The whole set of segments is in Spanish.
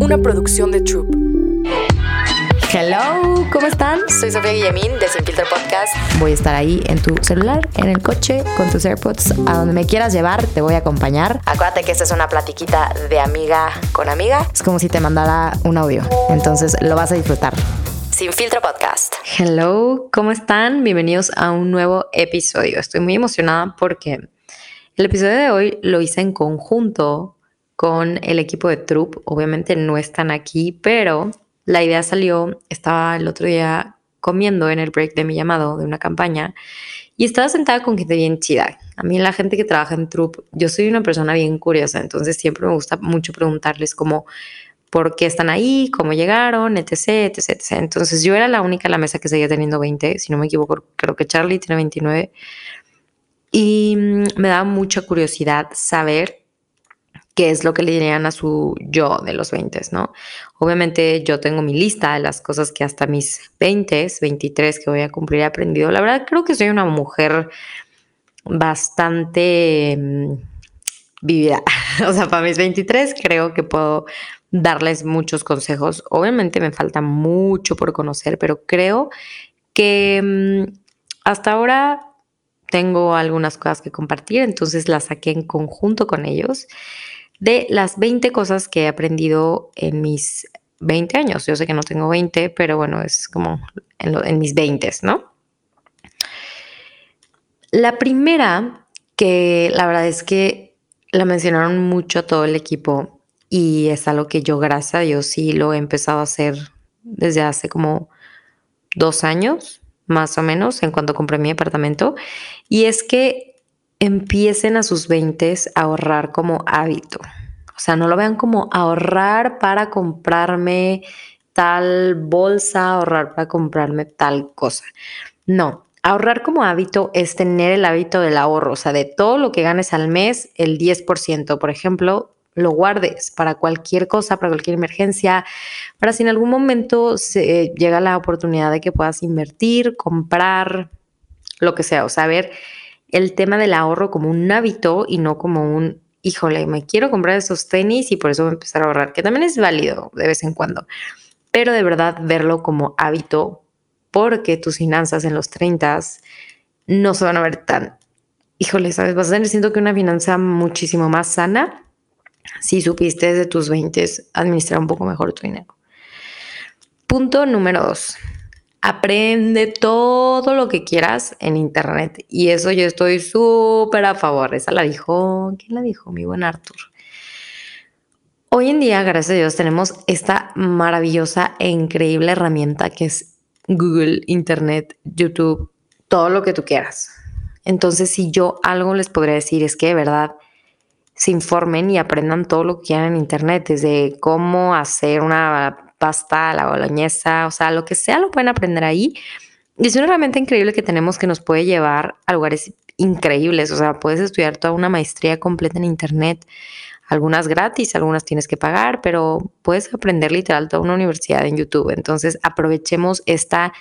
una producción de Troop. Hello, ¿cómo están? Soy Sofía Guillemín de Sin Filtro Podcast. Voy a estar ahí en tu celular, en el coche, con tus AirPods, a donde me quieras llevar, te voy a acompañar. Acuérdate que esta es una platiquita de amiga con amiga. Es como si te mandara un audio, entonces lo vas a disfrutar. Sin Filtro Podcast. Hello, ¿cómo están? Bienvenidos a un nuevo episodio. Estoy muy emocionada porque el episodio de hoy lo hice en conjunto con el equipo de Troop. Obviamente no están aquí, pero la idea salió, estaba el otro día comiendo en el break de mi llamado de una campaña y estaba sentada con gente bien chida. A mí la gente que trabaja en Troop, yo soy una persona bien curiosa, entonces siempre me gusta mucho preguntarles cómo por qué están ahí, cómo llegaron, etc, etc, etc. Entonces yo era la única en la mesa que seguía teniendo 20, si no me equivoco, creo que Charlie tiene 29. Y mm, me daba mucha curiosidad saber qué es lo que le dirían a su yo de los 20, ¿no? Obviamente yo tengo mi lista de las cosas que hasta mis 20, 23 que voy a cumplir he aprendido. La verdad creo que soy una mujer bastante mm, vivida. O sea, para mis 23 creo que puedo darles muchos consejos. Obviamente me falta mucho por conocer, pero creo que mm, hasta ahora tengo algunas cosas que compartir, entonces las saqué en conjunto con ellos de las 20 cosas que he aprendido en mis 20 años. Yo sé que no tengo 20, pero bueno, es como en, mis 20, ¿no? La primera, que la verdad es que la mencionaron mucho todo el equipo y es algo que yo, gracias a Dios, sí lo he empezado a hacer desde hace como dos años, más o menos, en cuanto compré mi apartamento. Y es que empiecen a sus 20 a ahorrar como hábito. O sea, no lo vean como ahorrar para comprarme tal bolsa, ahorrar para comprarme tal cosa. No, ahorrar como hábito es tener el hábito del ahorro, o sea, de todo lo que ganes al mes, el 10%, por ejemplo, lo guardes para cualquier cosa, para cualquier emergencia, para si en algún momento se llega la oportunidad de que puedas invertir, comprar, lo que sea, o sea, ver el tema del ahorro como un hábito y no como un, híjole, me quiero comprar esos tenis y por eso voy a empezar a ahorrar, que también es válido de vez en cuando, pero de verdad verlo como hábito porque tus finanzas en los 30 no se van a ver tan, híjole, ¿sabes? Vas a tener, siento que una finanza muchísimo más sana si supiste desde tus 20 administrar un poco mejor tu dinero. Punto número dos. Aprende todo lo que quieras en Internet. Y eso yo estoy súper a favor. Esa la dijo, ¿quién la dijo? Mi buen Arthur. Hoy en día, gracias a Dios, tenemos esta maravillosa e increíble herramienta que es Google, Internet, YouTube, todo lo que tú quieras. Entonces, si yo algo les podría decir es que de verdad se informen y aprendan todo lo que quieran en Internet, desde cómo hacer una pasta, la boloñesa, o sea, lo que sea lo pueden aprender ahí. Y es una herramienta increíble que tenemos que nos puede llevar a lugares increíbles, o sea, puedes estudiar toda una maestría completa en Internet, algunas gratis, algunas tienes que pagar, pero puedes aprender literal toda una universidad en YouTube. Entonces, aprovechemos esta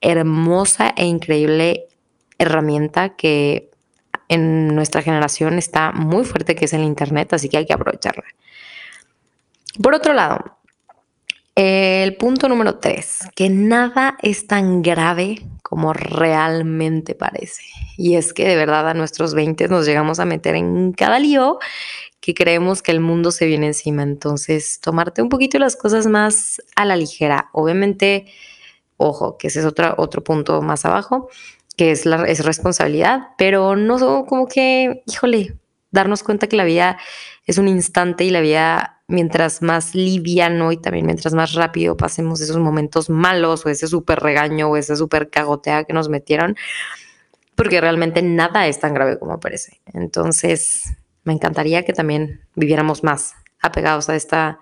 hermosa e increíble herramienta que en nuestra generación está muy fuerte, que es el Internet, así que hay que aprovecharla. Por otro lado, el punto número tres, que nada es tan grave como realmente parece. Y es que de verdad a nuestros 20 nos llegamos a meter en cada lío que creemos que el mundo se viene encima. Entonces, tomarte un poquito las cosas más a la ligera. Obviamente, ojo, que ese es otro, otro punto más abajo, que es, la, es responsabilidad, pero no como que, híjole, darnos cuenta que la vida es un instante y la vida mientras más liviano y también mientras más rápido pasemos esos momentos malos o ese súper regaño o esa súper cagotea que nos metieron, porque realmente nada es tan grave como parece. Entonces, me encantaría que también viviéramos más apegados a esta,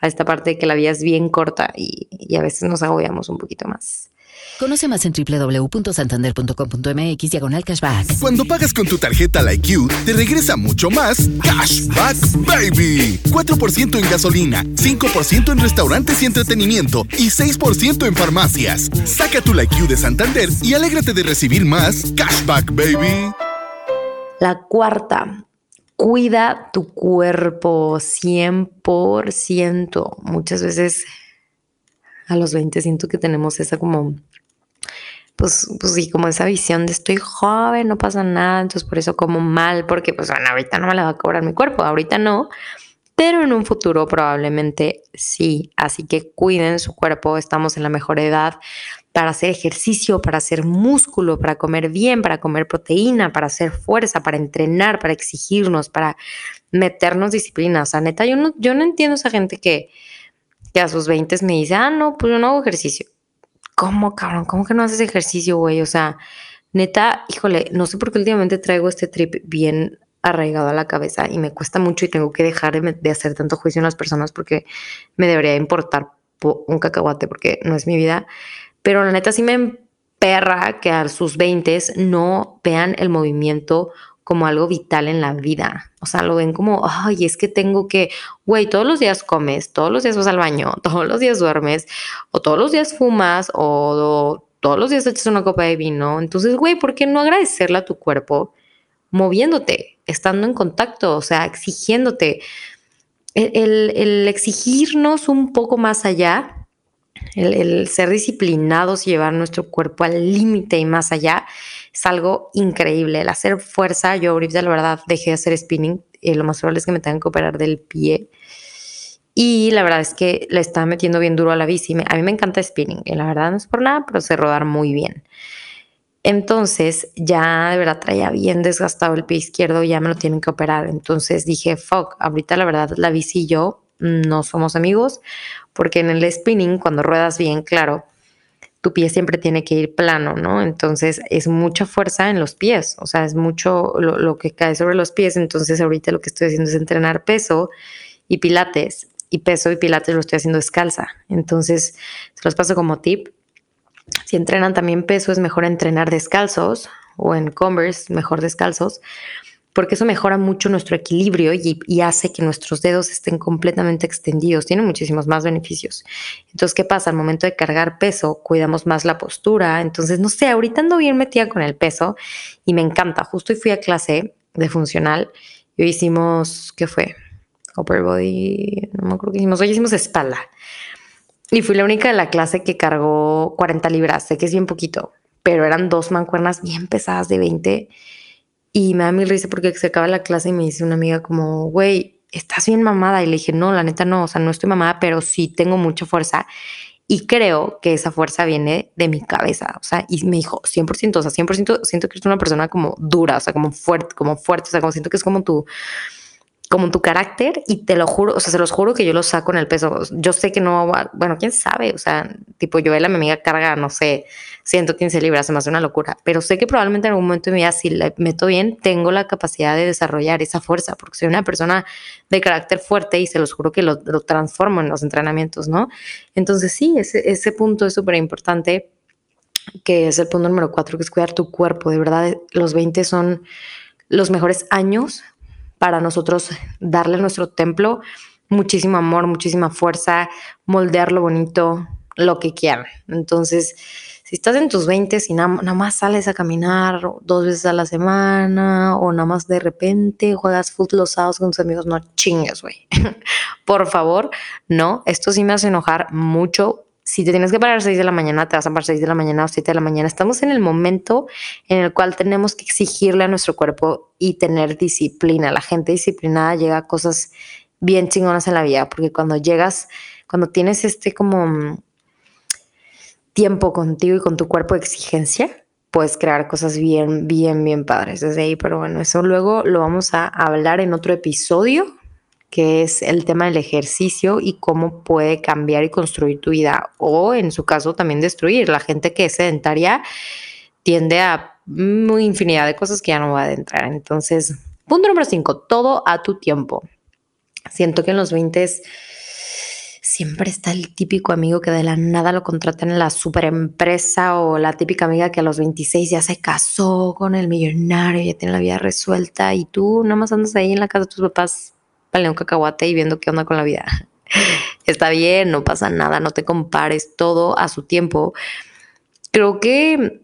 a esta parte de que la vida es bien corta y, y a veces nos agobiamos un poquito más. Conoce más en www.santander.com.mx diagonal cashback. Cuando pagas con tu tarjeta Like te regresa mucho más Cashback Baby. 4% en gasolina, 5% en restaurantes y entretenimiento y 6% en farmacias. Saca tu Like de Santander y alégrate de recibir más Cashback Baby. La cuarta cuida tu cuerpo 100%. Muchas veces a los 20 siento que tenemos esa como, pues, pues sí, como esa visión de estoy joven, no pasa nada, entonces por eso como mal, porque pues bueno, ahorita no me la va a cobrar mi cuerpo, ahorita no, pero en un futuro probablemente sí. Así que cuiden su cuerpo, estamos en la mejor edad para hacer ejercicio, para hacer músculo, para comer bien, para comer proteína, para hacer fuerza, para entrenar, para exigirnos, para meternos disciplina. O sea, neta, yo no, yo no entiendo esa gente que, que a sus 20 me dice, ah, no, pues yo no hago ejercicio. ¿Cómo, cabrón? ¿Cómo que no haces ejercicio, güey? O sea, neta, híjole, no sé por qué últimamente traigo este trip bien arraigado a la cabeza y me cuesta mucho y tengo que dejar de, hacer tanto juicio en las personas porque me debería importar un cacahuate porque no es mi vida. Pero la neta sí me emperra que a sus 20 no vean el movimiento como algo vital en la vida. O sea, lo ven como, ay, es que tengo que, güey, todos los días comes, todos los días vas al baño, todos los días duermes, o todos los días fumas, o, todos los días echas una copa de vino. Entonces, güey, ¿por qué no agradecerle a tu cuerpo moviéndote, estando en contacto, o sea, exigiéndote? El, el exigirnos un poco más allá, el, el ser disciplinados y llevar nuestro cuerpo al límite y más allá, es algo increíble. El hacer fuerza, yo ahorita la verdad dejé de hacer spinning, eh, lo más probable es que me tengan que operar del pie. Y la verdad es que le estaba metiendo bien duro a la bici. A mí me encanta spinning, y la verdad no es por nada, pero sé rodar muy bien. Entonces ya de verdad traía bien desgastado el pie izquierdo, ya me lo tienen que operar. Entonces dije, fuck, ahorita la verdad la bici y yo no somos amigos, porque en el spinning, cuando ruedas bien, claro, tu pie siempre tiene que ir plano, ¿no? Entonces es mucha fuerza en los pies, o sea, es mucho lo, que cae sobre los pies. Entonces ahorita lo que estoy haciendo es entrenar peso y pilates, y peso y pilates lo estoy haciendo descalza. Entonces, se los paso como tip. Si entrenan también peso, es mejor entrenar descalzos o en Converse, mejor descalzos, porque eso mejora mucho nuestro equilibrio y, hace que nuestros dedos estén completamente extendidos. Tiene muchísimos más beneficios. Entonces, ¿qué pasa? Al momento de cargar peso, cuidamos más la postura. Entonces, no sé, ahorita ando bien metida con el peso y me encanta. Justo hoy fui a clase de funcional y hoy hicimos, ¿qué fue? Upper body, no me acuerdo qué hicimos. Hoy hicimos espalda. Y fui la única de la clase que cargó 40 libras. Sé que es bien poquito, pero eran dos mancuernas bien pesadas de 20 y me da mil risa porque se acaba la clase y me dice una amiga como, güey, estás bien mamada. Y le dije, no, la neta no, o sea, no estoy mamada, pero sí tengo mucha fuerza. Y creo que esa fuerza viene de mi cabeza. O sea, y me dijo 100%, o sea, 100% siento que eres una persona como dura, o sea, como fuerte, como fuerte, o sea, como siento que es como tu, como tu carácter y te lo juro, o sea, se los juro que yo lo saco en el peso. Yo sé que no, bueno, quién sabe, o sea, tipo, yo la mi amiga carga, no sé, 115 libras, se me hace una locura, pero sé que probablemente en algún momento de mi vida, si la meto bien, tengo la capacidad de desarrollar esa fuerza, porque soy una persona de carácter fuerte y se los juro que lo, transformo en los entrenamientos, ¿no? Entonces, sí, ese, ese punto es súper importante, que es el punto número cuatro, que es cuidar tu cuerpo. De verdad, los 20 son los mejores años para nosotros darle a nuestro templo muchísimo amor, muchísima fuerza, moldearlo bonito, lo que quieran. Entonces, si estás en tus 20 y nada, más sales a caminar dos veces a la semana o nada más de repente juegas fútbol los sábados con tus amigos, no chingues, güey. Por favor, no. Esto sí me hace enojar mucho si te tienes que parar a 6 de la mañana, te vas a parar a 6 de la mañana o 7 de la mañana. Estamos en el momento en el cual tenemos que exigirle a nuestro cuerpo y tener disciplina. La gente disciplinada llega a cosas bien chingonas en la vida, porque cuando llegas, cuando tienes este como mm, tiempo contigo y con tu cuerpo de exigencia, puedes crear cosas bien, bien, bien padres desde ahí. Pero bueno, eso luego lo vamos a hablar en otro episodio que es el tema del ejercicio y cómo puede cambiar y construir tu vida o en su caso también destruir. La gente que es sedentaria tiende a infinidad de cosas que ya no va a adentrar. Entonces, punto número cinco, todo a tu tiempo. Siento que en los 20 siempre está el típico amigo que de la nada lo contratan en la super empresa o la típica amiga que a los 26 ya se casó con el millonario, ya tiene la vida resuelta y tú nada más andas ahí en la casa de tus papás un cacahuate y viendo qué onda con la vida. Está bien, no pasa nada, no te compares todo a su tiempo. Creo que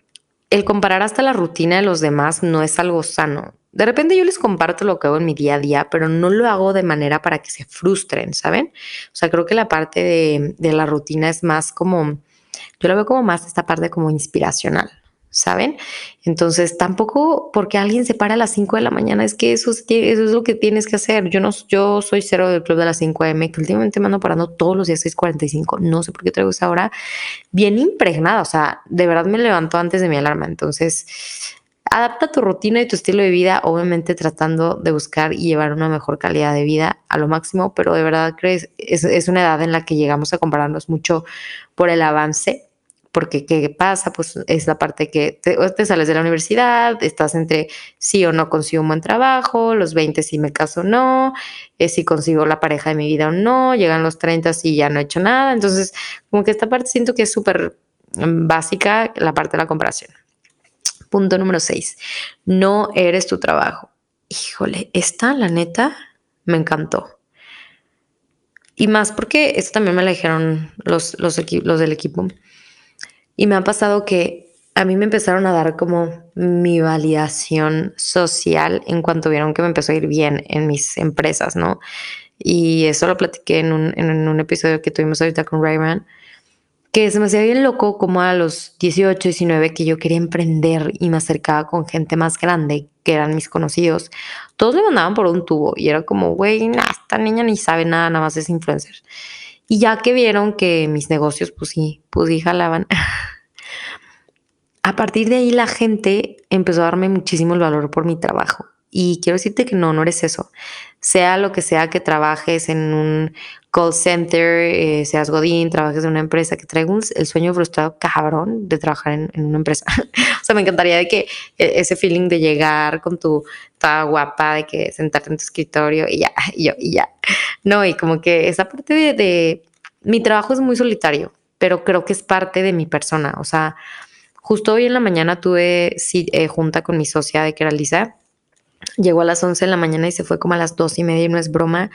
el comparar hasta la rutina de los demás no es algo sano. de repente yo les comparto lo que hago en mi día a día, pero no lo hago de manera para que se frustren, ¿saben? O sea, creo que la parte de, de la rutina es más como, yo la veo como más esta parte como inspiracional. ¿Saben? Entonces, tampoco porque alguien se para a las 5 de la mañana, es que eso, eso es lo que tienes que hacer. Yo no yo soy cero del club de las 5 m, que últimamente me ando parando todos los días 6:45. No sé por qué traigo esa hora bien impregnada, o sea, de verdad me levanto antes de mi alarma. Entonces, adapta tu rutina y tu estilo de vida, obviamente tratando de buscar y llevar una mejor calidad de vida a lo máximo, pero de verdad crees es, es una edad en la que llegamos a compararnos mucho por el avance porque ¿qué pasa? Pues es la parte que te, sales de la universidad, estás entre sí o no consigo un buen trabajo, los 20 si me caso o no, eh, si consigo la pareja de mi vida o no, llegan los 30 si ya no he hecho nada, entonces como que esta parte siento que es súper mm, básica la parte de la comparación. Punto número 6, no eres tu trabajo. Híjole, esta la neta me encantó. Y más porque esto también me la dijeron los, los, los del equipo y me ha pasado que a mí me empezaron a dar como mi validación social en cuanto vieron que me empezó a ir bien en mis empresas, ¿no? Y eso lo platiqué en un, en un episodio que tuvimos ahorita con Rayman, que se me hacía bien loco como a los 18, 19 que yo quería emprender y me acercaba con gente más grande, que eran mis conocidos. Todos me mandaban por un tubo y era como, güey, esta niña ni sabe nada, nada más es influencer. Y ya que vieron que mis negocios, pues sí, pues sí jalaban. a partir de ahí la gente empezó a darme muchísimo el valor por mi trabajo. Y quiero decirte que no, no eres eso. Sea lo que sea que trabajes en un call center, eh, seas Godín, trabajes en una empresa, que traigas el sueño frustrado cabrón de trabajar en, una empresa. o sea, me encantaría de que e, ese feeling de llegar con tu toda guapa, de que sentarte en tu escritorio y ya, y yo, y ya. No, y como que esa parte de, de mi trabajo es muy solitario, pero creo que es parte de mi persona. O sea, Justo hoy en la mañana tuve eh, junta con mi socia de que era Lisa. Llegó a las 11 de la mañana y se fue como a las 2 y media y no es broma.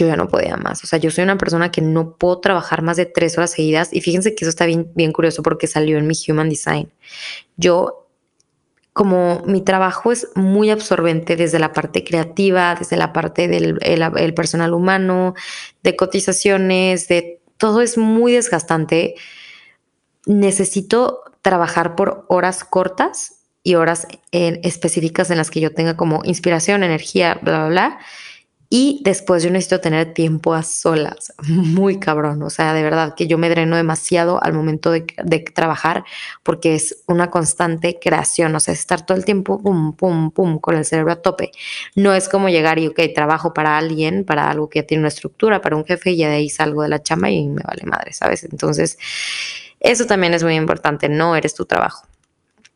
Yo ya no podía más. O sea, yo soy una persona que no puedo trabajar más de tres horas seguidas. Y fíjense que eso está bien, bien curioso porque salió en mi Human Design. Yo como mi trabajo es muy absorbente desde la parte creativa, desde la parte del el personal humano, de cotizaciones, de todo es muy desgastante. Necesito trabajar por horas cortas y horas en, específicas en las que yo tenga como inspiración, energía, bla, bla, bla. Y después yo necesito tener tiempo a solas, muy cabrón. O sea, de verdad que yo me dreno demasiado al momento de, trabajar porque es una constante creación. O sea, estar todo el tiempo pum, pum, pum, con el cerebro a tope. No es como llegar y, ok, trabajo para alguien, para algo que tiene una estructura, para un jefe y ya de ahí salgo de la chamba y me vale madre, ¿sabes? Entonces, eso también es muy importante, no eres tu trabajo.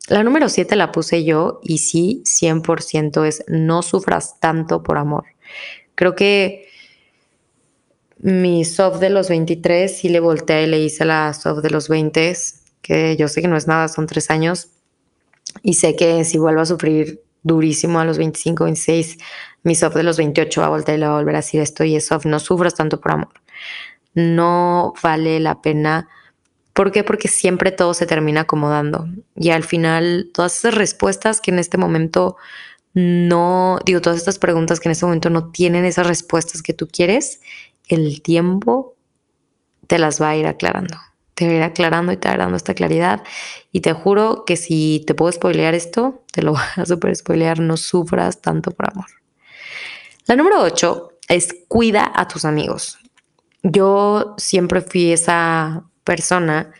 La número 7 la puse yo y sí, 100% es no sufras tanto por amor. Creo que mi soft de los 23 sí le volteé y le hice la soft de los 20, que yo sé que no es nada, son tres años. Y sé que si vuelvo a sufrir durísimo a los 25, 26, mi soft de los 28 va a voltear y va a volver a decir esto y es soft, no sufras tanto por amor. No vale la pena ¿Por qué? Porque siempre todo se termina acomodando y al final todas esas respuestas que en este momento no, digo, todas estas preguntas que en este momento no tienen esas respuestas que tú quieres, el tiempo te las va a ir aclarando. Te va a ir aclarando y te va dando esta claridad. Y te juro que si te puedo spoilear esto, te lo voy a super spoilear, no sufras tanto por amor. La número 8 es cuida a tus amigos. Yo siempre fui esa persona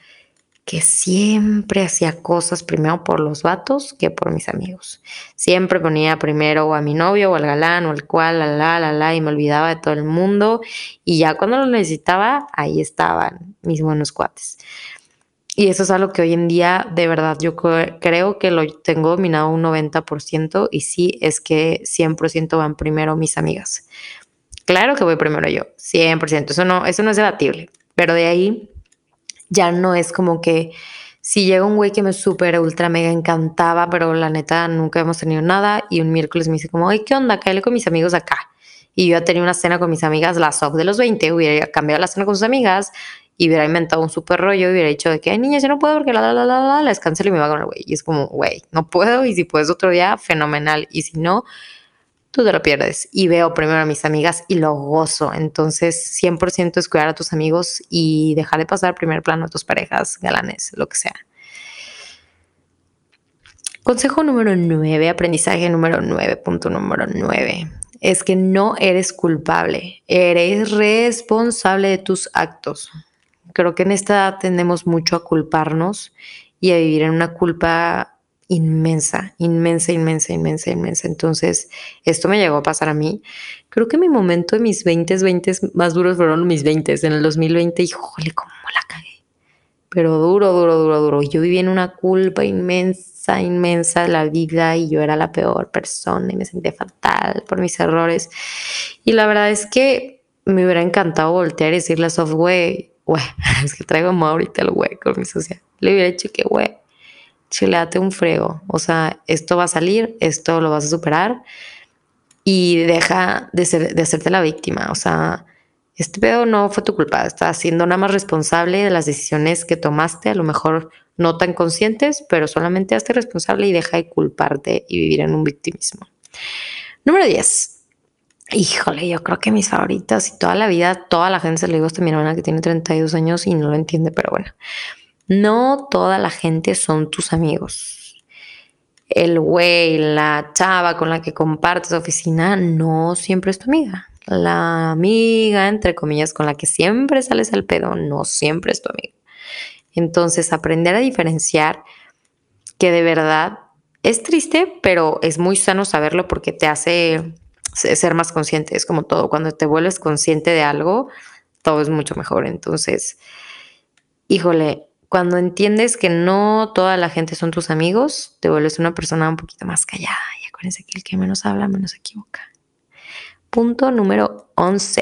que siempre hacía cosas primero por los vatos que por mis amigos. Siempre ponía primero a mi novio o al galán o al cual, la, la, la, la, y me olvidaba de todo el mundo. Y ya cuando lo necesitaba, ahí estaban mis buenos cuates. Y eso es algo que hoy en día, de verdad, yo creo que lo tengo dominado un 90% y sí, es que 100% van primero mis amigas. Claro que voy primero yo, 100%, eso no, eso no es debatible, pero de ahí ya no es como que si llega un güey que me súper, ultra, mega encantaba, pero la neta nunca hemos tenido nada y un miércoles me dice como, ay, ¿qué onda? Cállate con mis amigos acá. Y yo ya tenía una cena con mis amigas, la soft de los 20, hubiera cambiado la cena con sus amigas y hubiera inventado un súper rollo y hubiera dicho de que, ay, niña, yo no puedo porque la, la, la, la, la, les cancelo y me va con el güey. Y es como, güey, no puedo y si puedes otro día, fenomenal. Y si no, tú te lo pierdes. Y veo primero a mis amigas y lo gozo. Entonces, 100% es cuidar a tus amigos y dejar de pasar primer plano a tus parejas, galanes, lo que sea. Consejo número 9, aprendizaje número 9, punto número 9, es que no eres culpable, eres responsable de tus actos. Creo que en esta edad tendemos mucho a culparnos y a vivir en una culpa inmensa, inmensa, inmensa, inmensa, inmensa. Entonces, esto me llegó a pasar a mí. Creo que mi momento de mis 20, 20 más duros fueron mis 20 en el 2020. Y, jole, cómo la cagué. Pero duro, duro, duro, duro. Yo viví en una culpa inmensa inmensa de la vida y yo era la peor persona y me sentía fatal por mis errores. Y la verdad es que me hubiera encantado voltear y decirle a Soft, güey, es que traigo ahorita el güey con mi social. Le hubiera dicho que, güey, chileate un frego. O sea, esto va a salir, esto lo vas a superar y deja de, ser, de hacerte la víctima. O sea, este pedo no fue tu culpa, estás siendo nada más responsable de las decisiones que tomaste, a lo mejor no tan conscientes, pero solamente hazte responsable y deja de culparte y vivir en un victimismo. Número 10. Híjole, yo creo que mis favoritas y toda la vida, toda la gente se le digo a mi hermana que tiene 32 años y no lo entiende, pero bueno. No toda la gente son tus amigos. El güey, la chava con la que compartes oficina, no siempre es tu amiga. La amiga, entre comillas, con la que siempre sales al pedo, no siempre es tu amiga. Entonces, aprender a diferenciar que de verdad es triste, pero es muy sano saberlo porque te hace ser más consciente. Es como todo, cuando te vuelves consciente de algo, todo es mucho mejor. Entonces, híjole, cuando entiendes que no toda la gente son tus amigos, te vuelves una persona un poquito más callada. Y acuérdense que el que menos habla, menos se equivoca. Punto número 11,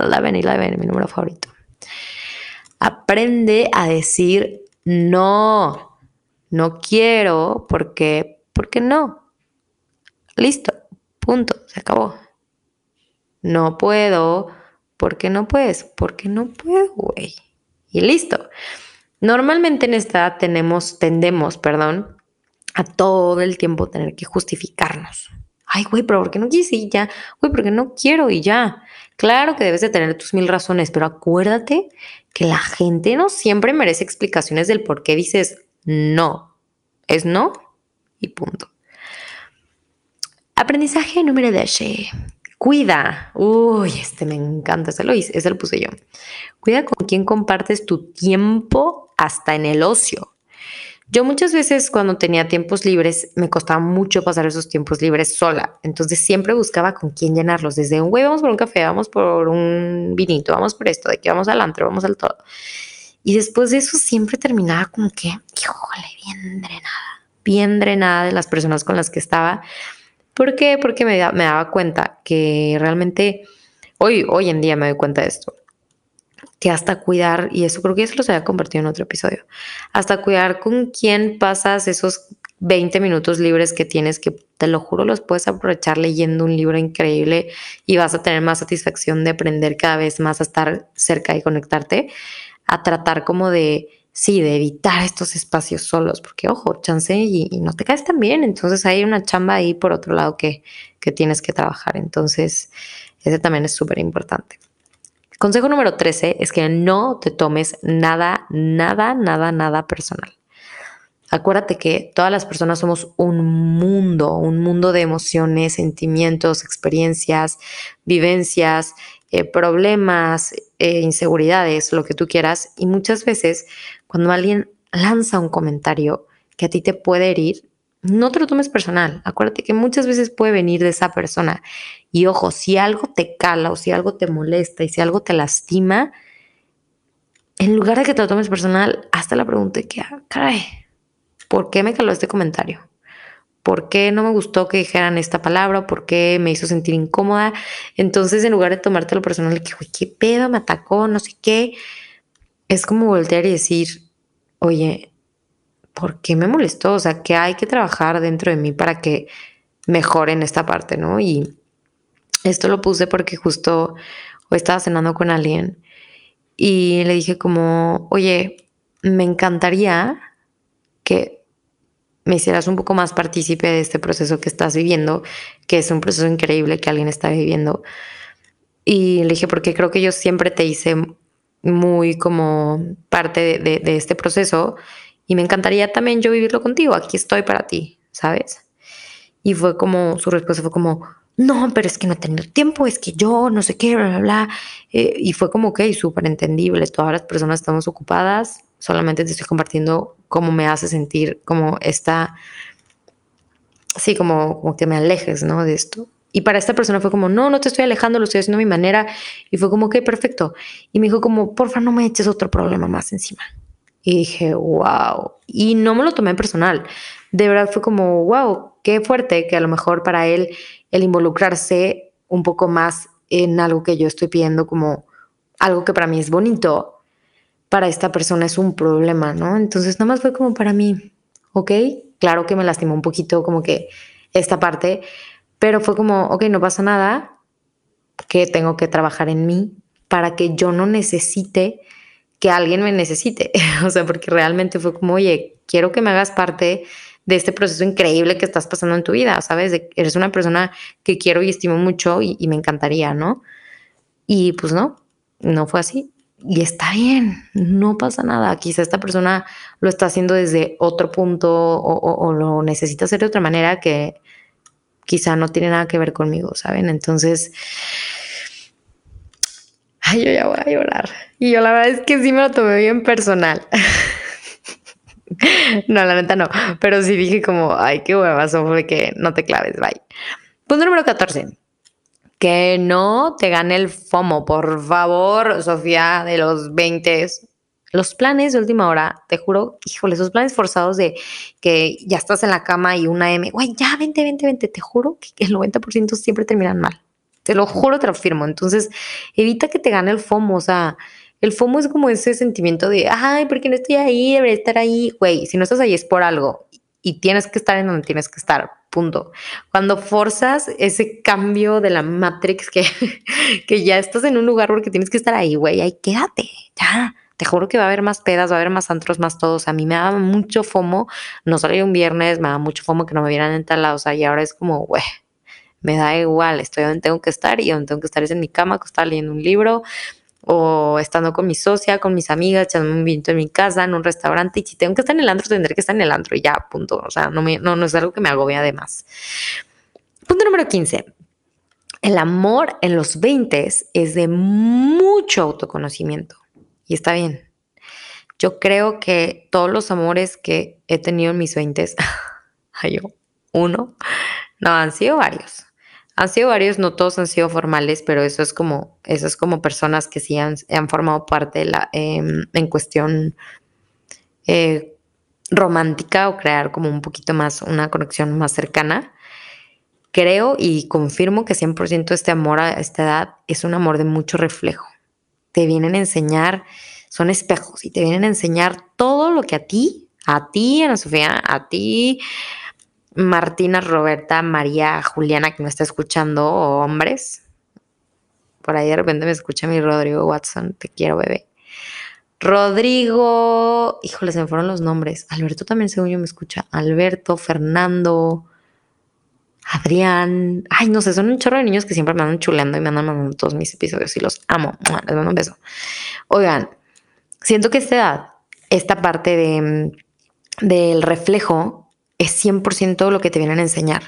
11, 11, mi número favorito. Aprende a decir no, no quiero porque, porque no. Listo, punto, se acabó. No puedo porque no puedes, porque no puedo, güey. Y listo. Normalmente en esta tenemos, tendemos, perdón, a todo el tiempo tener que justificarnos. Ay, güey, pero ¿por qué no quise y ya? Güey, porque no quiero y ya. Claro que debes de tener tus mil razones, pero acuérdate que la gente no siempre merece explicaciones del por qué dices no. Es no y punto. Aprendizaje número 10. Cuida. Uy, este me encanta. Ese lo hice, ese lo puse yo. Cuida con quién compartes tu tiempo hasta en el ocio. Yo muchas veces cuando tenía tiempos libres me costaba mucho pasar esos tiempos libres sola, entonces siempre buscaba con quién llenarlos, desde un güey, vamos por un café, vamos por un vinito, vamos por esto, de que vamos al antro, vamos al todo. Y después de eso siempre terminaba como que, híjole, bien drenada, bien drenada de las personas con las que estaba. ¿Por qué? Porque me, me daba cuenta que realmente hoy, hoy en día me doy cuenta de esto que hasta cuidar, y eso creo que eso los había compartido en otro episodio, hasta cuidar con quién pasas esos 20 minutos libres que tienes, que te lo juro, los puedes aprovechar leyendo un libro increíble y vas a tener más satisfacción de aprender cada vez más a estar cerca y conectarte, a tratar como de, sí, de evitar estos espacios solos, porque ojo, chance y, no te caes tan bien, entonces hay una chamba ahí por otro lado que, que tienes que trabajar, entonces ese también es súper importante. Consejo número 13 es que no te tomes nada, nada, nada, nada personal. Acuérdate que todas las personas somos un mundo, un mundo de emociones, sentimientos, experiencias, vivencias, eh, problemas, eh, inseguridades, lo que tú quieras. Y muchas veces cuando alguien lanza un comentario que a ti te puede herir, no te lo tomes personal. Acuérdate que muchas veces puede venir de esa persona. Y ojo, si algo te cala o si algo te molesta y si algo te lastima, en lugar de que te lo tomes personal, hazte la pregunta que, ah, caray, ¿por qué me caló este comentario? ¿Por qué no me gustó que dijeran esta palabra? ¿Por qué me hizo sentir incómoda? Entonces, en lugar de tomártelo personal, que, ¿qué pedo? Me atacó, no sé qué. Es como voltear y decir, oye, ¿por qué me molestó? O sea, que hay que trabajar dentro de mí para que mejore en esta parte, ¿no? Y esto lo puse porque justo estaba cenando con alguien y le dije como, oye, me encantaría que me hicieras un poco más partícipe de este proceso que estás viviendo, que es un proceso increíble que alguien está viviendo. Y le dije, porque creo que yo siempre te hice muy como parte de este proceso y me encantaría también yo vivirlo contigo, aquí estoy para ti, ¿sabes? Y fue como, su respuesta fue como, no, pero es que no he tenido tiempo, es que yo no sé qué, bla, bla, bla. Eh, y fue como, ok, súper entendible, todas las personas estamos ocupadas, solamente te estoy compartiendo cómo me hace sentir como esta, sí, como, que me alejes, ¿no? De esto. Y para esta persona fue como, no, no te estoy alejando, lo estoy haciendo a mi manera. Y fue como, ok, perfecto. Y me dijo como, porfa, no me eches otro problema más encima. Y dije, wow. Y no me lo tomé personal. De verdad fue como, wow, qué fuerte que a lo mejor para él el involucrarse un poco más en algo que yo estoy pidiendo como algo que para mí es bonito, para esta persona es un problema, ¿no? Entonces nada más fue como para mí, ¿ok? Claro que me lastimó un poquito como que esta parte, pero fue como, ok, no pasa nada, que tengo que trabajar en mí para que yo no necesite que alguien me necesite. o sea, porque realmente fue como, oye, quiero que me hagas parte de este proceso increíble que estás pasando en tu vida, ¿sabes? eres una persona que quiero y estimo mucho y, me encantaría, ¿no? Y pues no, no fue así. Y está bien, no pasa nada. Quizá esta persona lo está haciendo desde otro punto o, lo necesita hacer de otra manera que quizá no tiene nada que ver conmigo, ¿saben? Entonces, ay, yo ya voy a llorar. Y yo la verdad es que sí me lo tomé bien personal. no, la neta no. Pero sí dije como, ay, qué hueva, de que no te claves, bye. Punto número 14. Que no te gane el FOMO, por favor, Sofía, de los 20. Los planes de última hora, te juro, híjole, esos planes forzados de que ya estás en la cama y una M, güey, ya, vente, vente, vente, te juro que el 90% siempre terminan mal. Te lo juro, te lo firmo. Entonces, evita que te gane el FOMO, o sea, el FOMO es como ese sentimiento de, ay, ¿por qué no estoy ahí? Debería estar ahí. Güey, si no estás ahí es por algo y tienes que estar en donde tienes que estar. Punto. Cuando forzas ese cambio de la Matrix que, que ya estás en un lugar porque tienes que estar ahí, güey, ahí quédate, ya. Te juro que va a haber más pedas, va a haber más antros, más todos. A mí me daba mucho FOMO no salir un viernes, me daba mucho FOMO que no me vieran en tal lado. O sea, y ahora es como, güey, me da igual, estoy donde tengo que estar y donde tengo que estar es en mi cama, estar leyendo un libro, o estando con mi socia, con mis amigas, echando un vinito en mi casa, en un restaurante, y si tengo que estar en el antro, tendré que estar en el antro y ya, punto. O sea, no, me, no, no es algo que me agobie además. Punto número 15. El amor en los 20 es de mucho autoconocimiento y está bien. Yo creo que todos los amores que he tenido en mis 20, hay uno, no, han sido varios han sido varios, no todos han sido formales, pero eso es como, eso es como personas que sí han, formado parte de la, em, en cuestión eh, romántica o crear como un poquito más, una conexión más cercana. Creo y confirmo que 100% este amor a esta edad es un amor de mucho reflejo. Te vienen a enseñar, son espejos y te vienen a enseñar todo lo que a ti, a ti, Ana Sofía, a ti, Martina, Roberta, María, Juliana que me está escuchando, o hombres. Por ahí de repente me escucha mi Rodrigo Watson, te quiero, bebé. Rodrigo, híjole, se me fueron los nombres. Alberto también, según yo, me escucha. Alberto, Fernando, Adrián. Ay, no sé, son un chorro de niños que siempre me andan chuleando y me andan mandando todos mis episodios y los amo. Les mando un beso. Oigan, siento que esta edad, esta parte de, del reflejo, es 100% lo que te vienen a enseñar,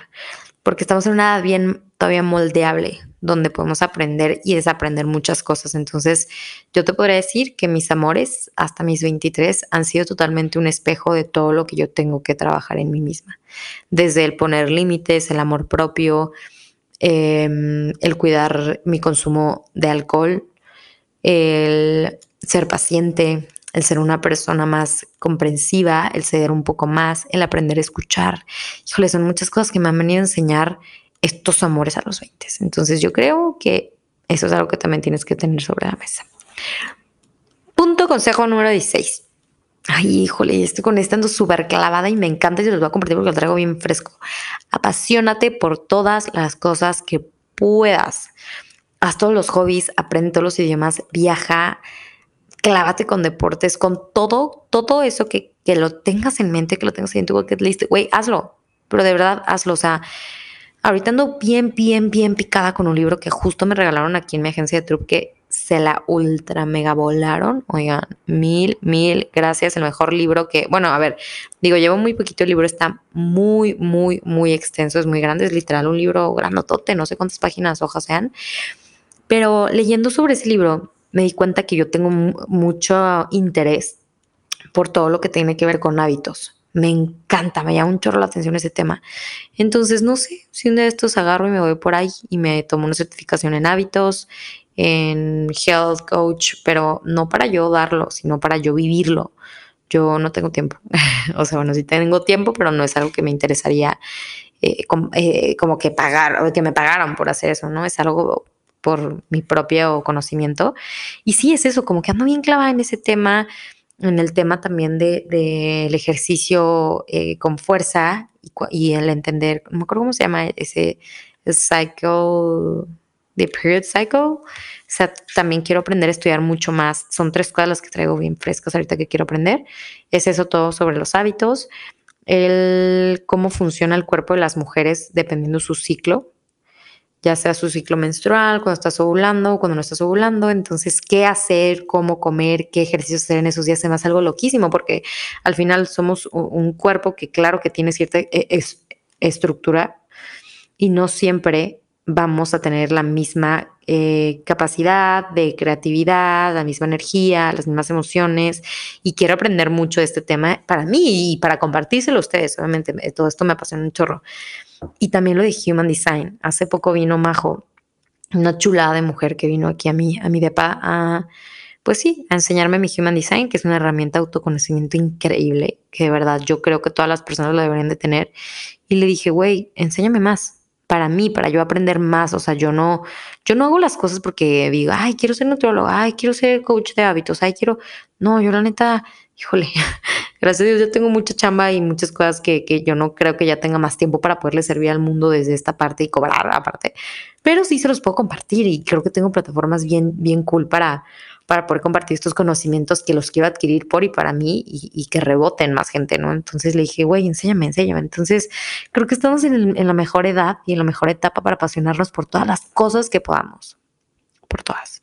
porque estamos en una edad bien todavía moldeable, donde podemos aprender y desaprender muchas cosas. Entonces, yo te podría decir que mis amores hasta mis 23 han sido totalmente un espejo de todo lo que yo tengo que trabajar en mí misma. Desde el poner límites, el amor propio, em, el cuidar mi consumo de alcohol, el ser paciente, el ser una persona más comprensiva, el ceder un poco más, el aprender a escuchar. Híjole, son muchas cosas que me han venido a enseñar estos amores a los 20. Entonces yo creo que eso es algo que también tienes que tener sobre la mesa. Punto consejo número 16. Ay, híjole, estoy con esta ando súper clavada y me encanta y se los voy a compartir porque lo traigo bien fresco. Apasionate por todas las cosas que puedas. Haz todos los hobbies, aprende todos los idiomas, viaja, clávate con deportes, con todo, todo eso que, que lo tengas en mente, que lo tengas en tu bucket list, güey, hazlo, pero de verdad hazlo, o sea, ahorita ando bien, bien, bien picada con un libro que justo me regalaron aquí en mi agencia de trup que se la ultra mega volaron. Oigan, mil, mil gracias. El mejor libro que, bueno, a ver, digo, llevo muy poquito el libro, está muy, muy, muy extenso, es muy grande, es literal un libro grandotote, no sé cuántas páginas, hojas sean. Pero leyendo sobre ese libro, me di cuenta que yo tengo mucho interés por todo lo que tiene que ver con hábitos. Me encanta, me llama un chorro la atención ese tema. Entonces, no sé, si un de estos agarro y me voy por ahí y me tomo una certificación en hábitos en health coach, pero no para yo darlo, sino para yo vivirlo. Yo no tengo tiempo. o sea, bueno, sí tengo tiempo, pero no es algo que me interesaría eh, eh, como, que pagar, o que me pagaran por hacer eso, ¿no? Es algo por mi propio conocimiento. Y sí, es eso, como que ando bien clavada en ese tema, en el tema también del de, ejercicio eh, con fuerza y, el entender, no me acuerdo cómo se llama ese cycle de Period Cycle. O sea, también quiero aprender a estudiar mucho más. Son tres cosas las que traigo bien frescas ahorita que quiero aprender. Es eso todo sobre los hábitos, el cómo funciona el cuerpo de las mujeres dependiendo su ciclo, ya sea su ciclo menstrual, cuando estás ovulando, cuando no estás ovulando. Entonces, qué hacer, cómo comer, qué ejercicios hacer en esos días, se me hace algo loquísimo porque al final somos un cuerpo que claro que tiene cierta e, estructura y no siempre vamos a tener la misma eh, capacidad de creatividad, la misma energía, las mismas emociones y quiero aprender mucho de este tema para mí y para compartírselo a ustedes. Obviamente todo esto me apasiona un chorro. Y también lo de Human Design. Hace poco vino Majo, una chulada de mujer que vino aquí a mí, a mi depa, a, pues sí, a enseñarme mi Human Design, que es una herramienta de autoconocimiento increíble, que de verdad yo creo que todas las personas lo deberían de tener. Y le dije, güey, enséñame más para mí, para yo aprender más. O sea, yo no, yo no hago las cosas porque digo, ay, quiero ser nutriólogo, ay, quiero ser coach de hábitos, ay, quiero. No, yo la neta, híjole, gracias a Dios, yo tengo mucha chamba y muchas cosas que, que yo no creo que ya tenga más tiempo para poderle servir al mundo desde esta parte y cobrar aparte. Pero sí se los puedo compartir y creo que tengo plataformas bien, bien cool para para poder compartir estos conocimientos que los quiero adquirir por y para mí y, que reboten más gente, ¿no? Entonces le dije, güey, enséñame, enséñame. Entonces creo que estamos en, en la mejor edad y en la mejor etapa para apasionarnos por todas las cosas que podamos, por todas.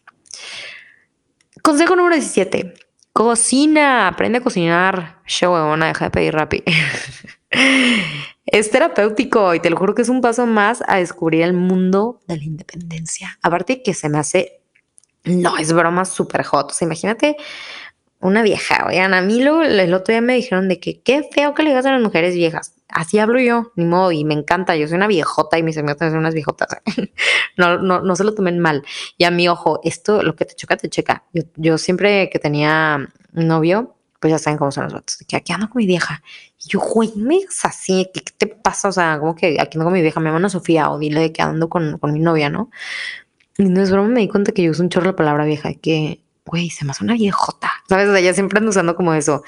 Consejo número 17. Cocina, aprende a cocinar. Show, huevona, deja de pedir rápido. es terapéutico y te lo juro que es un paso más a descubrir el mundo de la independencia. Aparte que se me hace no, es broma súper hot. O sea, imagínate una vieja. Oigan, a mí lo, el otro día me dijeron de que qué feo que le digas a las mujeres viejas. Así hablo yo, ni modo, y me encanta. Yo soy una viejota y mis amigos también son unas viejotas. no, no, no se lo tomen mal. Y a mi ojo, esto, lo que te choca, te checa. Yo, yo siempre que tenía novio, pues ya saben cómo son los vatos. Que aquí ando con mi vieja. Y yo, güey, me digas así, ¿qué, te pasa? O sea, como que aquí ando con mi vieja, mi hermana Sofía, o dile que ando con, con mi novia, ¿no? Y no es broma, me di cuenta que yo uso un chorro la palabra vieja, que, güey, se me hace una viejota. ¿Sabes? O sea, ya siempre ando usando como eso.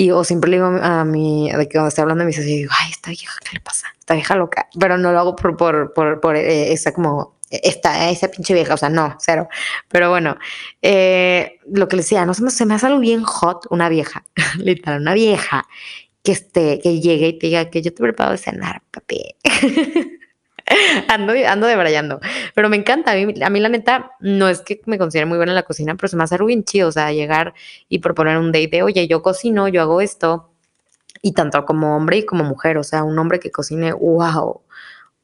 Y o siempre le digo a mi, de que cuando estoy hablando de mis digo, ay, esta vieja, ¿qué le pasa? Esta vieja loca. Pero no lo hago por, por, por, por eh, esa como, esta, esa pinche vieja, o sea, no, cero. Pero bueno, eh, lo que le decía, no se me, se me hace algo bien hot, una vieja, literal, una vieja que esté, que llegue y te diga que yo te preparo de cenar, papi. ando, ando debrayando. Pero me encanta. A mí, a mí, la neta, no es que me considere muy buena en la cocina, pero se me hace algo bien chido. O sea, llegar y proponer un date de, oye, yo cocino, yo hago esto. Y tanto como hombre y como mujer. O sea, un hombre que cocine, wow,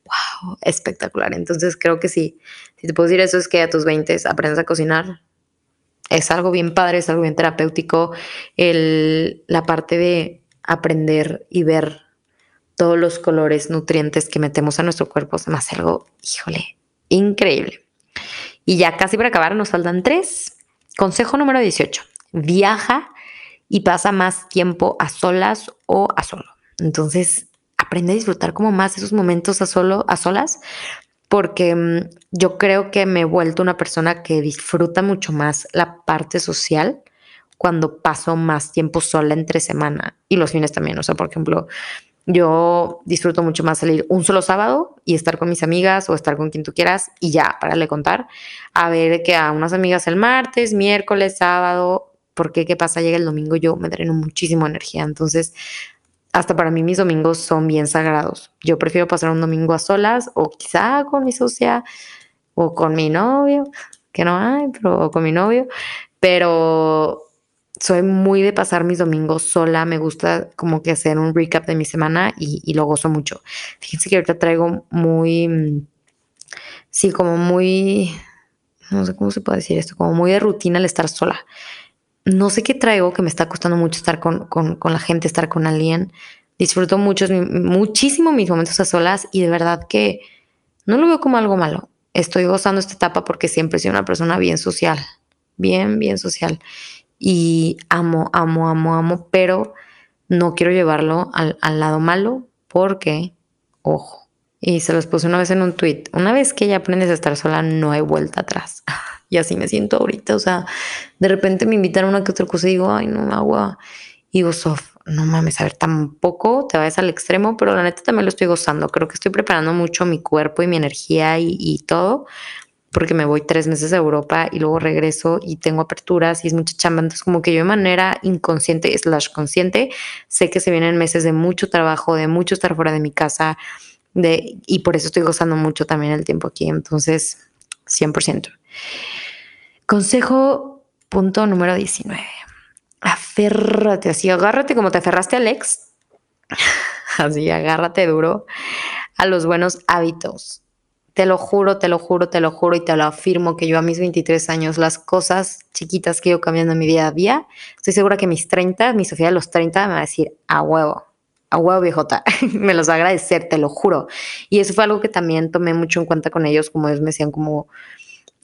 wow, espectacular. Entonces creo que sí. Si te puedo decir eso, es que a tus 20 aprendes a cocinar. Es algo bien padre, es algo bien terapéutico. El, la parte de aprender y ver todos los colores, nutrientes que metemos a nuestro cuerpo, se me hace algo, híjole, increíble. Y ya casi para acabar, nos faltan tres. Consejo número 18. Viaja y pasa más tiempo a solas o a solo. Entonces, aprende a disfrutar como más esos momentos a solo, a solas, porque mm, yo creo que me he vuelto una persona que disfruta mucho más la parte social cuando paso más tiempo sola entre semana y los fines también. O sea, por ejemplo, yo disfruto mucho más salir un solo sábado y estar con mis amigas o estar con quien tú quieras y ya, para le contar, a ver que a unas amigas el martes, miércoles, sábado, porque qué pasa, llega el domingo, yo me dreno muchísimo energía, entonces hasta para mí mis domingos son bien sagrados. Yo prefiero pasar un domingo a solas o quizá con mi socia o con mi novio, que no hay, pero con mi novio, pero soy muy de pasar mis domingos sola, me gusta como que hacer un recap de mi semana y, y lo gozo mucho. Fíjense que ahorita traigo muy, sí, como muy, no sé cómo se puede decir esto, como muy de rutina el estar sola no sé qué traigo, que me está costando mucho estar con, la gente, estar con alguien. Disfruto mucho, muchísimo mis momentos a solas y de verdad que no lo veo como algo malo. Estoy gozando esta etapa porque siempre sido una persona bien social, bien, bien social. Y amo, amo, amo, amo, pero no quiero llevarlo al, al lado malo porque, ojo, y se los puse una vez en un tweet, una vez que ya aprendes a estar sola, no hay vuelta atrás. Y así me siento ahorita. O sea, de repente me invitan a una que otra cosa y digo, ay, no, agua. Y digo, Sof, no mames, a ver, tampoco te vayas al extremo, pero la neta también lo estoy gozando. Creo que estoy preparando mucho mi cuerpo y mi energía y, todo, porque me voy tres meses a Europa y luego regreso y tengo aperturas y es mucha chamba. Entonces, como que yo de manera inconsciente, slash consciente, sé que se vienen meses de mucho trabajo, de mucho estar fuera de mi casa, de, y por eso estoy gozando mucho también el tiempo aquí. Entonces, 100%. Consejo punto número 19. Aférrate así, agárrate como te aferraste al ex. Así, agárrate duro a los buenos hábitos. Te lo juro, te lo juro, te lo juro y te lo afirmo que yo a mis 23 años, las cosas chiquitas que yo cambiando en mi día a día, estoy segura que mis 30, mi Sofía de los 30 me va a decir, a huevo, a huevo viejota, me los va a agradecer, te lo juro. Y eso fue algo que también tomé mucho en cuenta con ellos, como ellos me decían como,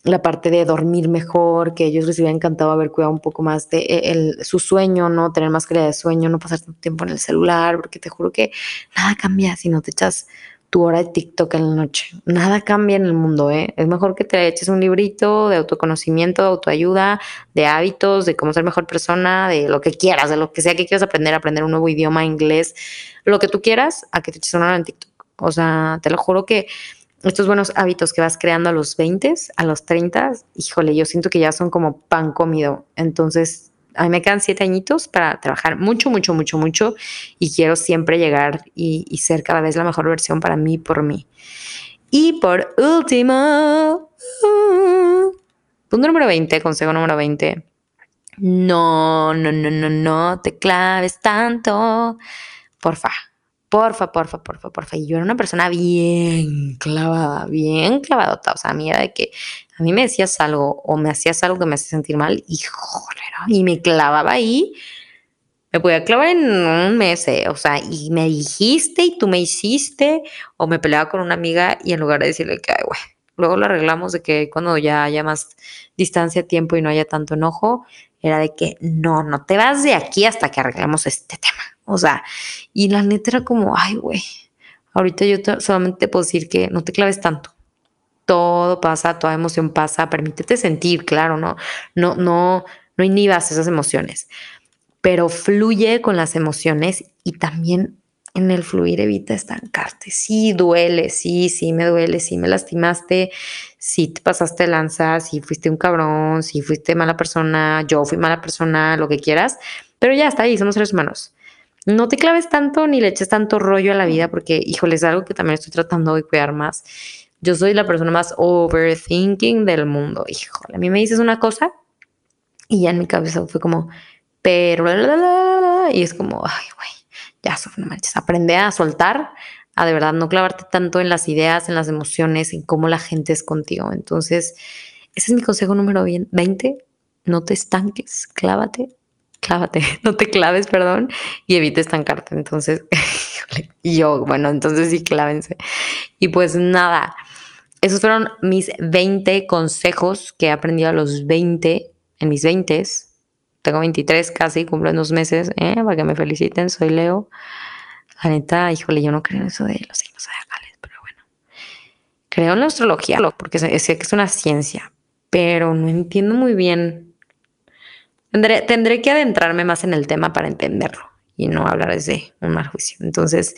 la parte de dormir mejor, que ellos les hubiera encantado haber cuidado un poco más de e, el, su sueño, ¿no? Tener más calidad de sueño, no pasar tanto tiempo en el celular, porque te juro que nada cambia si no te echas tu hora de TikTok en la noche. Nada cambia en el mundo, ¿eh? Es mejor que te eches un librito de autoconocimiento, de autoayuda, de hábitos, de cómo ser mejor persona, de lo que quieras, de lo que sea que quieras aprender, aprender un nuevo idioma, inglés, lo que tú quieras, a que te eches una hora en TikTok. O sea, te lo juro que estos buenos hábitos que vas creando a los 20, a los 30, híjole, yo siento que ya son como pan comido. Entonces, a mí me quedan siete añitos para trabajar mucho, mucho, mucho, mucho y quiero siempre llegar y, ser cada vez la mejor versión para mí, por mí. Y por último, uh, punto número 20, consejo número 20. No, no, no, no, no te claves tanto. Porfa, porfa, porfa, porfa, porfa. Y yo era una persona bien clavada, bien clavadota. O sea, a mí era de que a mí me decías algo o me hacías algo que me hacía sentir mal y y me clavaba ahí. Me podía clavar en un mes, eh, o sea, y me dijiste y tú me hiciste, o me peleaba con una amiga y en lugar de decirle que, ay, güey, luego lo arreglamos de que cuando ya haya más distancia, tiempo y no haya tanto enojo, era de que no, no te vas de aquí hasta que arreglemos este tema. O sea, y la neta era como, ay, güey, ahorita yo solamente te puedo decir que no te claves tanto. Todo pasa, toda emoción pasa, permítete sentir, claro, no, no, no, no inhibas esas emociones, pero fluye con las emociones y también en el fluir evita estancarte. Sí, duele, sí, sí, me duele, sí, me lastimaste, sí, te pasaste lanza, sí, fuiste un cabrón, sí, fuiste mala persona, yo fui mala persona, lo que quieras, pero ya está ahí, somos seres humanos no te claves tanto ni le eches tanto rollo a la vida porque, híjole, es algo que también estoy tratando de cuidar más. Yo soy la persona más overthinking del mundo. Híjole, a mí me dices una cosa y ya en mi cabeza fue como, pero, y es como, ay, güey, ya, no manches, aprende a soltar, a de verdad no clavarte tanto en las ideas, en las emociones, en cómo la gente es contigo. Entonces, ese es mi consejo número 20. No te estanques, clávate clávate, no te claves, perdón, y evite estancarte. Entonces, yo, bueno, entonces sí, clávense. Y pues nada, esos fueron mis 20 consejos que he aprendido a los 20, en mis 20. Tengo 23 casi, cumplo en dos meses, ¿eh? para que me feliciten, soy Leo. La neta, híjole, yo no creo en eso de los signos zodiacales, pero bueno. Creo en la astrología, porque sé que es una ciencia, pero no entiendo muy bien Tendré, que adentrarme más en el tema para entenderlo y no hablar desde un mal juicio. Entonces,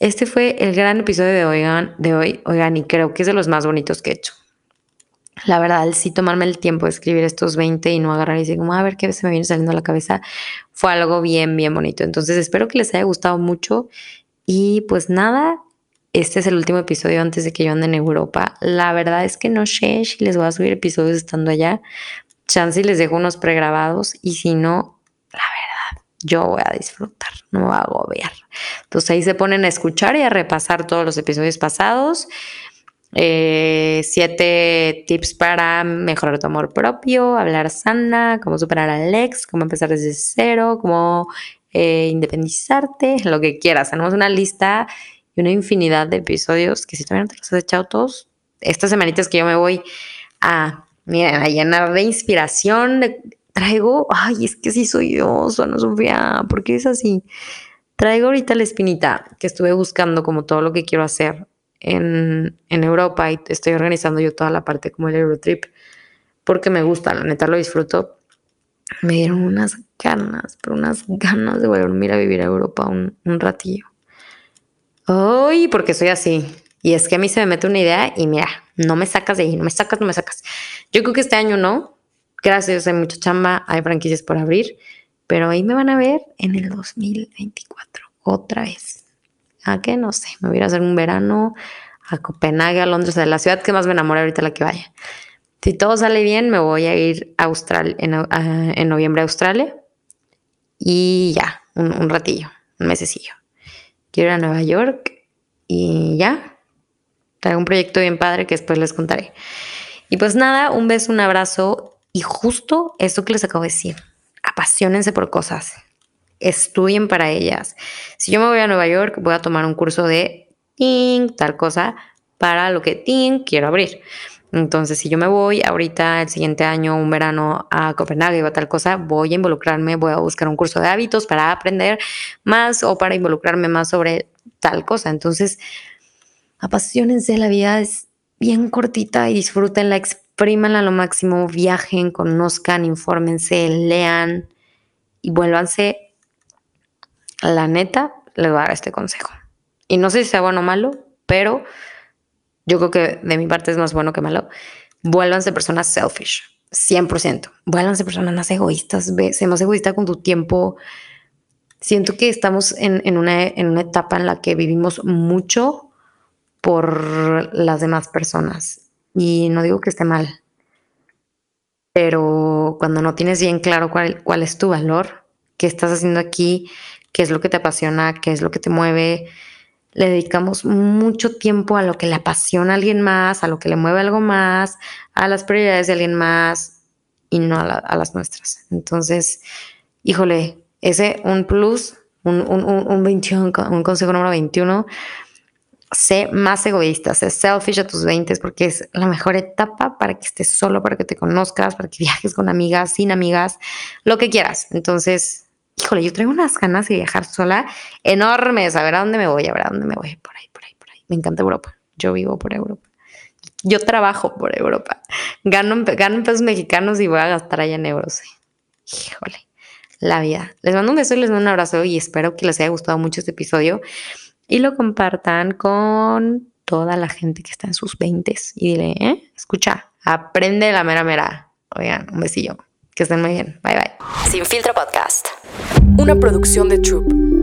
este fue el gran episodio de, Oigan, de hoy, oigan, y creo que es de los más bonitos que he hecho. La verdad, sí tomarme el tiempo de escribir estos 20 y no agarrar y decir como, a ver qué se me viene saliendo a la cabeza, fue algo bien, bien bonito. Entonces espero que les haya gustado mucho y pues nada, este es el último episodio antes de que yo ande en Europa. La verdad es que no sé si les voy a subir episodios estando allá. Chance les dejo unos pregrabados y si no, la verdad, yo voy a disfrutar, no me voy a agobiar. Entonces ahí se ponen a escuchar y a repasar todos los episodios pasados. Eh, siete tips para mejorar tu amor propio, hablar sana, cómo superar al ex, cómo empezar desde cero, cómo eh, independizarte, lo que quieras. Tenemos una lista y una infinidad de episodios que si todavía no te los has echado todos, estas semanitas que yo me voy a, a llenar de inspiración, traigo, ay, es que sí soy yo, Ana Sofía, ¿por qué es así? Traigo ahorita la espinita que estuve buscando como todo lo que quiero hacer en, Europa y estoy organizando yo toda la parte como el Eurotrip porque me gusta, la neta lo disfruto. Me dieron unas ganas, pero unas ganas de volverme a vivir a Europa un, un ratillo. Ay, porque soy así. Y es que a mí se me mete una idea y mira, no me sacas de ahí, no me sacas, no me sacas. Yo creo que este año no. Gracias, hay mucha chamba, hay franquicias por abrir, pero ahí me van a ver en el 2024, otra vez a qué no sé, me voy a hacer un verano a Copenhague, a Londres, de la ciudad que más me enamora ahorita la que vaya. Si todo sale bien, me voy a ir a Australia, en, noviembre a Australia y ya, un, ratillo, un mesecillo. Quiero ir a Nueva York y ya. Traigo un proyecto bien padre que después les contaré. Y pues nada, un beso, un abrazo y justo esto que les acabo de decir. Apasionense por cosas estudien para ellas. Si yo me voy a Nueva York, voy a tomar un curso de ting, tal cosa, para lo que quiero abrir. Entonces, si yo me voy ahorita, el siguiente año, un verano a Copenhague o tal cosa, voy a involucrarme, voy a buscar un curso de hábitos para aprender más o para involucrarme más sobre tal cosa. Entonces, apasionense, la vida es bien cortita y disfrútenla, exprímanla a lo máximo, viajen, conozcan, infórmense, lean y vuélvanse la neta, les voy a dar este consejo. Y no sé si sea bueno o malo, pero yo creo que de mi parte es más bueno que malo. Vuélvanse personas selfish, 100%. Vuélvanse personas más egoístas, sé más egoísta con tu tiempo. Siento que estamos en, en, una, en una etapa en la que vivimos mucho por las demás personas. Y no digo que esté mal, pero cuando no tienes bien claro cuál, cuál es tu valor, qué estás haciendo aquí, qué es lo que te apasiona, qué es lo que te mueve. Le dedicamos mucho tiempo a lo que le apasiona a alguien más, a lo que le mueve algo más, a las prioridades de alguien más y no a, las nuestras. Entonces, híjole, ese un plus, un, un, un, 21, un consejo número 21, sé más egoísta, sé selfish a tus 20 porque es la mejor etapa para que estés solo, para que te conozcas, para que viajes con amigas, sin amigas, lo que quieras. Entonces, híjole, yo traigo unas ganas de viajar sola enormes, a ver a dónde me voy, a ver a dónde me voy, por ahí, por ahí, por ahí. Me encanta Europa, yo vivo por Europa. Yo trabajo por Europa, gano, gano pesos mexicanos y voy a gastar allá en euros. Híjole, la vida. Les mando un beso y les mando un abrazo y espero que les haya gustado mucho este episodio y lo compartan con toda la gente que está en sus 20 y dile, ¿eh? escucha, aprende la mera mera. Oigan, un besillo. Que estén muy bien. Bye bye. Sin filtro podcast. Una producción de Troop.